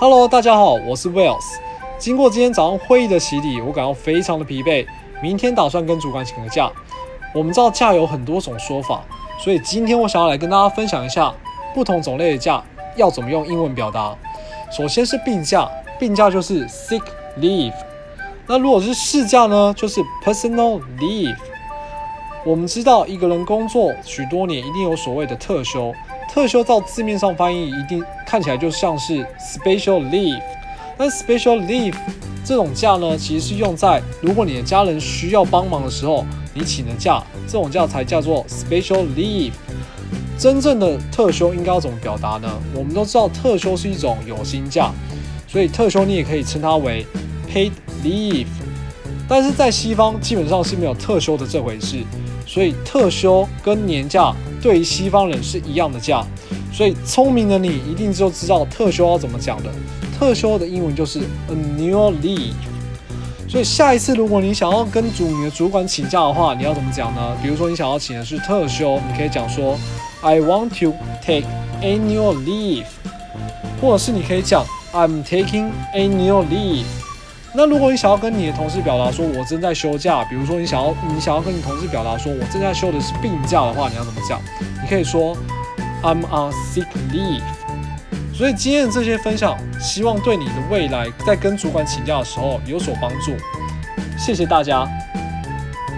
Hello，大家好，我是 Wells。经过今天早上会议的洗礼，我感到非常的疲惫。明天打算跟主管请个假。我们知道假有很多种说法，所以今天我想要来跟大家分享一下不同种类的假要怎么用英文表达。首先是病假，病假就是 sick leave。那如果是事假呢，就是 personal leave。我们知道一个人工作许多年，一定有所谓的特休。特休照字面上翻译，一定看起来就像是 special leave。但 special leave 这种假呢，其实是用在如果你的家人需要帮忙的时候，你请的假，这种假才叫做 special leave。真正的特休应该要怎么表达呢？我们都知道特休是一种有薪假，所以特休你也可以称它为 paid leave。但是在西方基本上是没有特休的这回事。所以特休跟年假对于西方人是一样的假，所以聪明的你一定就知道特休要怎么讲的。特休的英文就是 annual leave。所以下一次如果你想要跟主你的主管请假的话，你要怎么讲呢？比如说你想要请的是特休，你可以讲说 I want to take annual leave，或者是你可以讲 I'm taking annual leave。那如果你想要跟你的同事表达说，我正在休假，比如说你想要你想要跟你同事表达说我正在休的是病假的话，你要怎么讲？你可以说 I'm on sick leave。所以今天的这些分享，希望对你的未来在跟主管请假的时候有所帮助。谢谢大家。